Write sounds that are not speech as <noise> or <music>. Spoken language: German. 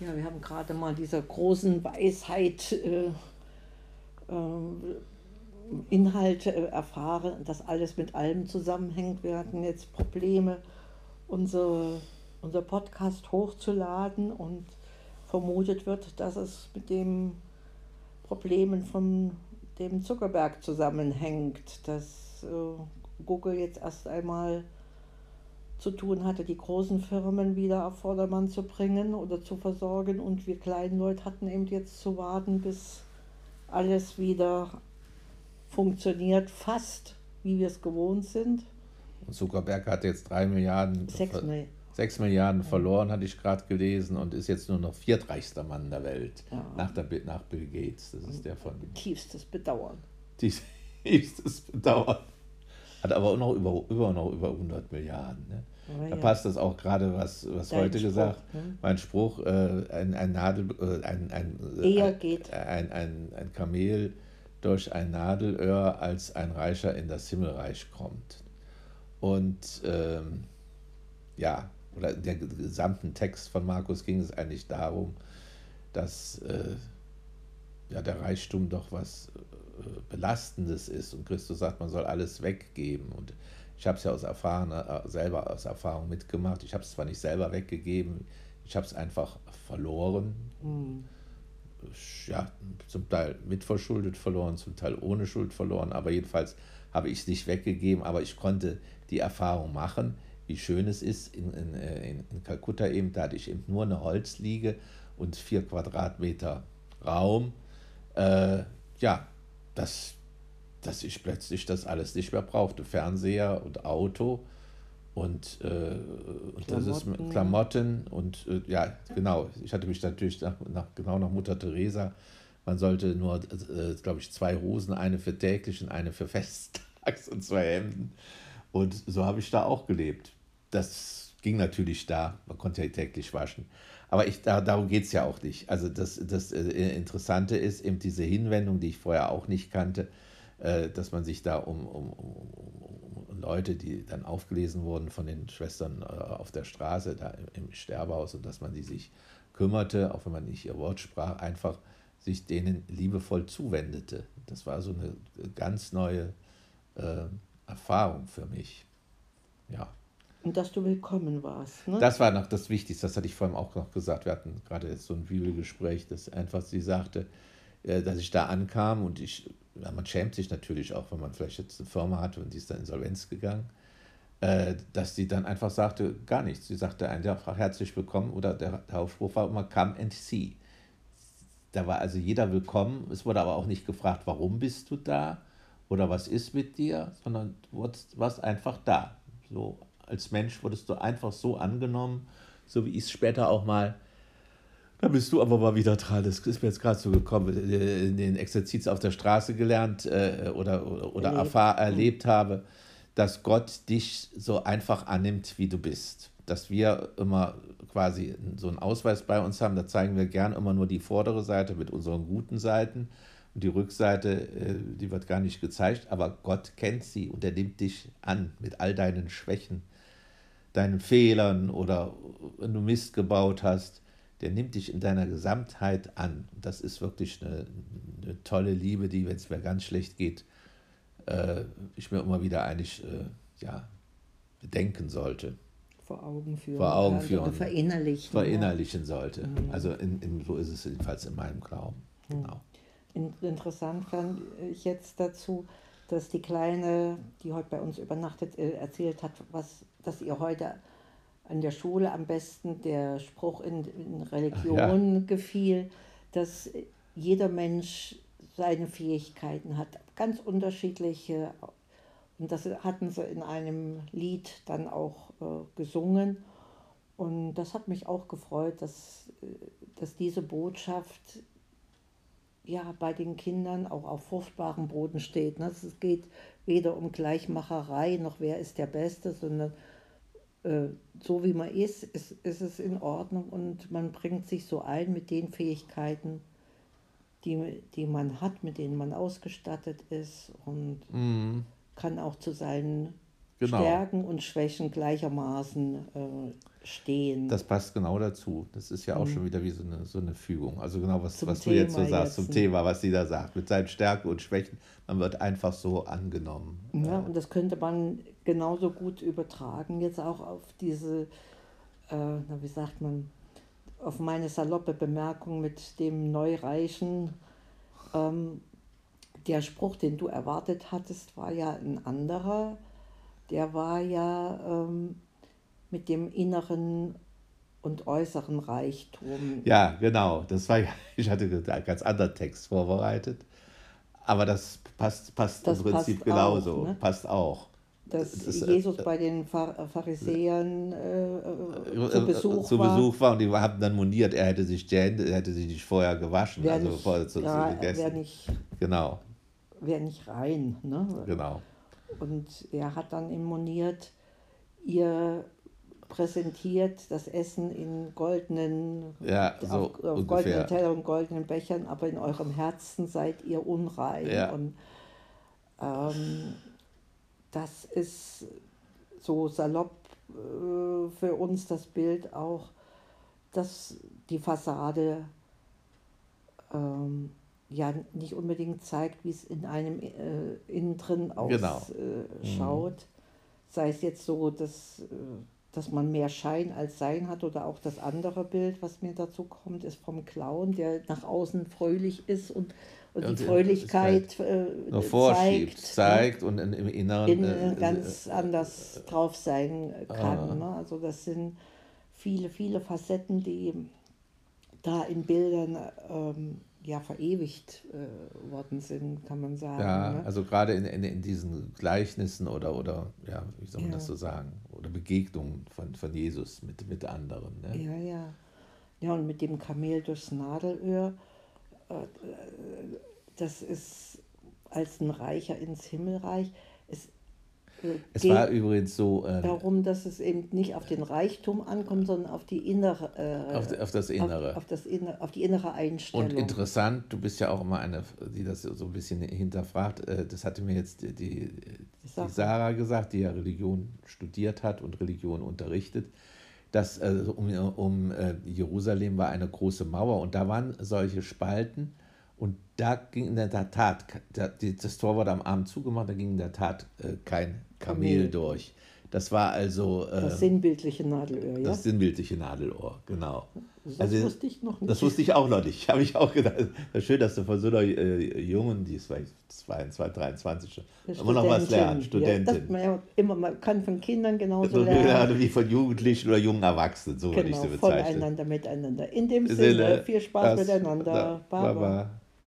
Ja, wir haben gerade mal dieser großen Weisheit äh, äh, Inhalte äh, erfahren, dass alles mit allem zusammenhängt. Wir hatten jetzt Probleme, unsere, unser Podcast hochzuladen und vermutet wird, dass es mit den Problemen von dem Zuckerberg zusammenhängt, dass äh, Google jetzt erst einmal zu tun hatte, die großen Firmen wieder auf Vordermann zu bringen oder zu versorgen. Und wir kleinen Leute hatten eben jetzt zu warten, bis alles wieder funktioniert, fast wie wir es gewohnt sind. Und Zuckerberg hat jetzt drei Milliarden, sechs, Mil sechs Milliarden verloren, hatte ich gerade gelesen, und ist jetzt nur noch viertreichster Mann der Welt ja. nach, der, nach Bill Gates. Das ist der von. Tiefstes Bedauern. Tiefstes Bedauern. Hat aber auch noch über, über, noch über 100 Milliarden. Ne? Oh, da ja. passt das auch gerade, was, was heute Spruch, gesagt ne? Mein Spruch, äh, ein, ein Nadel, äh, ein, ein, Eher ein, geht. Ein, ein, ein Kamel durch ein Nadelöhr als ein Reicher in das Himmelreich kommt. Und ähm, ja, oder in der gesamten Text von Markus ging es eigentlich darum, dass äh, ja, der Reichtum doch was äh, Belastendes ist. Und Christus sagt, man soll alles weggeben. Und ich habe es ja aus Erfahrung, äh, selber aus Erfahrung mitgemacht. Ich habe es zwar nicht selber weggegeben, ich habe es einfach verloren. Mhm. Ja, zum Teil mitverschuldet verloren, zum Teil ohne Schuld verloren, aber jedenfalls habe ich es nicht weggegeben, aber ich konnte die Erfahrung machen, wie schön es ist. In, in, äh, in, in Kalkutta eben, da hatte ich eben nur eine Holzliege und vier Quadratmeter Raum. Äh, ja, das dass ich plötzlich das alles nicht mehr brauchte. Fernseher und Auto und, äh, und das ist Klamotten und äh, ja, genau. Ich hatte mich natürlich nach, nach, genau nach Mutter Teresa. Man sollte nur, äh, glaube ich, zwei Hosen, eine für täglich und eine für <laughs> festtags und zwei Hemden. Und so habe ich da auch gelebt. Das ging natürlich da. Man konnte ja täglich waschen. Aber ich, da, darum geht es ja auch nicht. Also das, das äh, Interessante ist eben diese Hinwendung, die ich vorher auch nicht kannte äh, dass man sich da um, um, um, um, Leute, die dann aufgelesen wurden von den Schwestern äh, auf der Straße, da im, Sterbehaus, und dass man die sich kümmerte, auch wenn man nicht ihr Wort sprach, einfach sich denen liebevoll zuwendete. Das war so eine ganz neue äh, Erfahrung für mich. Ja. Und dass du willkommen warst. Ne? Das war noch das Wichtigste, das hatte ich vorhin auch noch gesagt. Wir hatten gerade so ein Bibelgespräch, dass einfach sie sagte, äh, dass ich da ankam und ich ja, man schämt sich natürlich auch, wenn man vielleicht jetzt eine Firma hat und die ist dann insolvenz gegangen, äh, dass sie dann einfach sagte, gar nichts. Sie sagte einfach herzlich willkommen oder der, der Aufspruch war immer come and see. Da war also jeder willkommen. Es wurde aber auch nicht gefragt, warum bist du da oder was ist mit dir, sondern du warst einfach da. So als Mensch wurdest du einfach so angenommen, so wie ich es später auch mal da bist du aber mal wieder dran. Das ist mir jetzt gerade so gekommen, in den Exerzits auf der Straße gelernt äh, oder, oder, oder erlebt. Erfahr, erlebt habe, dass Gott dich so einfach annimmt, wie du bist. Dass wir immer quasi so einen Ausweis bei uns haben, da zeigen wir gern immer nur die vordere Seite mit unseren guten Seiten. Und die Rückseite, äh, die wird gar nicht gezeigt, aber Gott kennt sie und er nimmt dich an mit all deinen Schwächen, deinen Fehlern oder wenn du Mist gebaut hast der nimmt dich in deiner Gesamtheit an. Das ist wirklich eine, eine tolle Liebe, die, wenn es mir ganz schlecht geht, äh, ich mir immer wieder eigentlich äh, ja, bedenken sollte. Vor Augen führen. Vor Augen führen. Oder verinnerlichen. Verinnerlichen ja. sollte. Mhm. Also in, in, so ist es jedenfalls in meinem Glauben. Mhm. Genau. Interessant fand ich jetzt dazu, dass die Kleine, die heute bei uns übernachtet, äh, erzählt hat, was, dass ihr heute an der Schule am besten der Spruch in, in Religion ja. gefiel, dass jeder Mensch seine Fähigkeiten hat, ganz unterschiedliche. Und das hatten sie in einem Lied dann auch äh, gesungen. Und das hat mich auch gefreut, dass, äh, dass diese Botschaft ja, bei den Kindern auch auf fruchtbarem Boden steht. Ne? Es geht weder um Gleichmacherei noch wer ist der Beste, sondern äh, so wie man ist, ist, ist es in Ordnung und man bringt sich so ein mit den Fähigkeiten, die, die man hat, mit denen man ausgestattet ist und mhm. kann auch zu seinen genau. Stärken und Schwächen gleichermaßen äh, stehen. Das passt genau dazu. Das ist ja auch Mhm. schon wieder wie so eine, so eine Fügung. Also genau, was, Zum was du jetzt so sagst, zum jetzt, ne? Thema, was sie da sagt. Mit seinen Stärken und Schwächen, man wird einfach so angenommen. Ja, und das könnte man genauso gut übertragen, jetzt auch auf diese, äh, wie sagt man, auf meine saloppe Bemerkung mit dem Neureichen. Ähm, der Spruch, den du erwartet hattest, war ja ein anderer. Der war ja ähm, mit dem inneren und äußeren Reichtum. Ja, genau. Das war <laughs> ich hatte einen ganz anderen Text vorbereitet. Aber das passt, passt Das im Prinzip passt genauso. auch, ne? Passt auch. Dass Das, äh, Jesus bei den Phar- Pharisäern äh, äh, zu Besuch zu war. Besuch war und die haben dann moniert, er hätte sich gehändet, er hätte sich nicht vorher gewaschen, Wer also nicht, vorher zu, zu ja, gegessen. wer nicht, Genau, wer nicht rein. Ne? genau. Und er hat dann moniert, ihr präsentiert das Essen in goldenen, Ja, so auf, auf goldenen Tellern und goldenen Bechern, aber in eurem Herzen seid ihr unrein. Ja. Und ähm, das ist so salopp äh, für uns das Bild auch, dass die Fassade ähm, ja nicht unbedingt zeigt, wie es in einem äh, innen drin Genau. ausschaut. Äh, schaut. Sei es jetzt so, dass, äh, dass man mehr Schein als Sein hat oder auch das andere Bild, was mir dazu kommt, ist vom Clown, der nach außen fröhlich ist und, und, Und die Fröhlichkeit äh, Noch vorschiebt, zeigt, zeigt und im Inneren. in, äh, ganz anders drauf sein kann. Ah. Ne? Also das sind viele, viele Facetten, die da in Bildern ähm, ja verewigt äh, worden sind, kann man sagen. Ja, ne? also gerade in, in, in diesen Gleichnissen oder, oder ja, wie soll man Ja. das so sagen, oder Begegnungen von, von Jesus mit, mit anderen. Ne? Ja, ja. Ja, und mit dem Kamel durchs Nadelöhr, äh, äh, das ist als ein Reicher ins Himmelreich. Äh, Es geht war übrigens so, äh, darum, dass es eben nicht auf den Reichtum ankommt, sondern auf die innere, äh, auf, auf das Innere. Auf, auf, das Inne, auf die innere Einstellung. Und interessant, du bist ja auch immer eine, die das so ein bisschen hinterfragt. äh, Das hatte mir jetzt die, die, die Sarah. Sarah gesagt, die ja Religion studiert hat und Religion unterrichtet. Dass äh, um, um äh, Jerusalem war eine große Mauer und da waren solche Spalten und da ging in der Tat, da- die- das Tor wurde am Abend zugemacht, da ging in der Tat äh, kein Kamel durch. Das war also äh, das sinnbildliche Nadelöhr, ja? das sinnbildliche Nadelohr, genau. Das Also, wusste ich noch nicht. Das wusste ich auch noch nicht. <laughs> Habe ich auch gedacht. Das schön, dass du von so einer äh, Jungen, die ist vielleicht 22, 23 schon, immer noch was lernen. Studentin, Ja, man, ja immer, man kann von Kindern genauso <laughs> So lernen. wie von Jugendlichen oder jungen Erwachsenen, so würde ich Genau, sie bezeichnen. voneinander, miteinander. In dem Sinne, viel Spaß miteinander. Baba. Baba.